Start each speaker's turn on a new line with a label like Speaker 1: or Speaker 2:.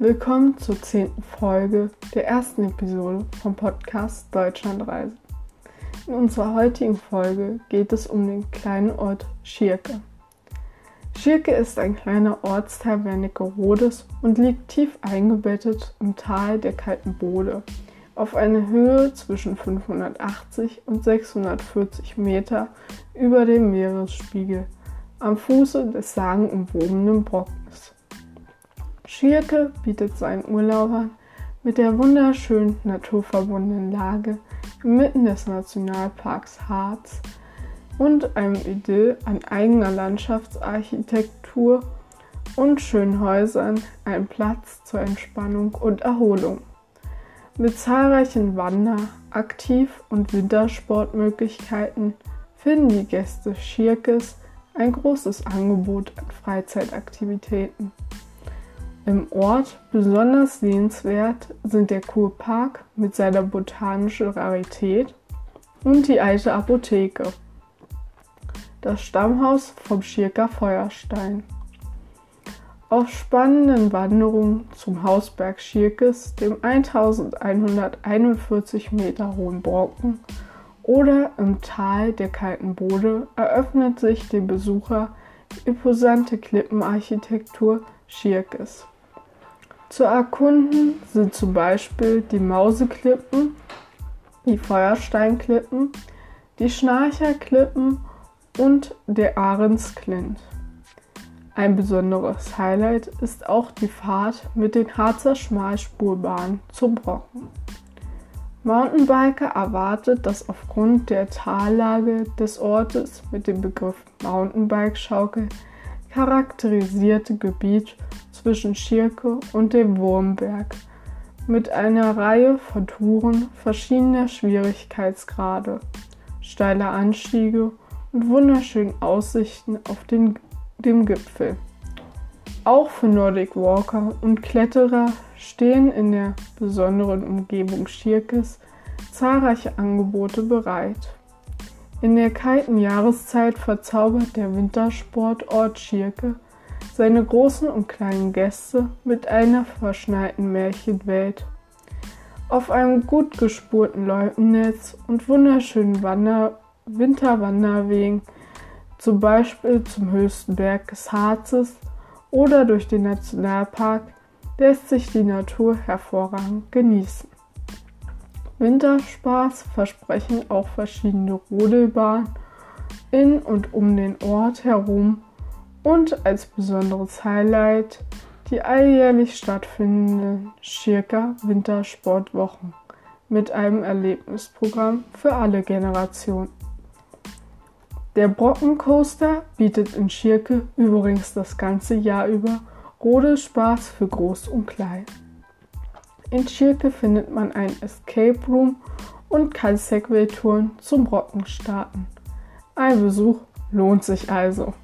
Speaker 1: Willkommen zur zehnten Folge der ersten Episode vom Podcast Deutschlandreise. In unserer heutigen Folge geht es um den kleinen Ort Schirke. Schirke ist ein kleiner Ortsteil Wernigerrodes und liegt tief eingebettet im Tal der Kalten Bode auf einer Höhe zwischen 580 und 640 Meter über dem Meeresspiegel am Fuße des sagenumwobenen Brockens. Schierke bietet seinen Urlaubern mit der wunderschönen naturverbundenen Lage inmitten des Nationalparks Harz und einem Idyll an eigener Landschaftsarchitektur und schönen Häusern einen Platz zur Entspannung und Erholung. Mit zahlreichen Wander-, Aktiv- und Wintersportmöglichkeiten finden die Gäste Schierkes ein großes Angebot an Freizeitaktivitäten. Im Ort besonders sehenswert sind der Kurpark mit seiner botanischen Rarität und die alte Apotheke, das Stammhaus vom Schirker Feuerstein. Auf spannenden Wanderungen zum Hausberg Schirkes, dem 1141 Meter hohen Brocken, oder im Tal der Kalten Bode eröffnet sich dem Besucher imposante Klippenarchitektur Schirkes. Zu erkunden sind zum Beispiel die Mauseklippen, die Feuersteinklippen, die Schnarcherklippen und der Ahrensklint. Ein besonderes Highlight ist auch die Fahrt mit den Harzer Schmalspurbahnen zum Brocken. Mountainbiker erwartet das aufgrund der Tallage des Ortes mit dem Begriff Mountainbike-Schaukel charakterisierte Gebiet zwischen Schirke und dem Wurmberg mit einer Reihe von Touren verschiedener Schwierigkeitsgrade, steiler Anstiege und wunderschönen Aussichten auf den, dem Gipfel. Auch für Nordic Walker und Kletterer stehen in der besonderen Umgebung Schirkes zahlreiche Angebote bereit. In der kalten Jahreszeit verzaubert der Wintersportort Schirke seine großen und kleinen Gäste mit einer verschneiten Märchenwelt. Auf einem gut gespurten Loipennetz und wunderschönen Wander Winterwanderwegen, zum Beispiel zum höchsten Berg des Harzes oder durch den Nationalpark, lässt sich die Natur hervorragend genießen. Winterspaß versprechen auch verschiedene Rodelbahnen in und um den Ort herum und als besonderes Highlight die alljährlich stattfindenden Schirker Wintersportwochen mit einem Erlebnisprogramm für alle Generationen. Der Brockencoaster bietet in Schirke übrigens das ganze Jahr über Rodelspaß für Groß und Klein. In Schirke findet man ein Escape Room und kann Segway-Touren zum Brocken starten. Ein Besuch lohnt sich also.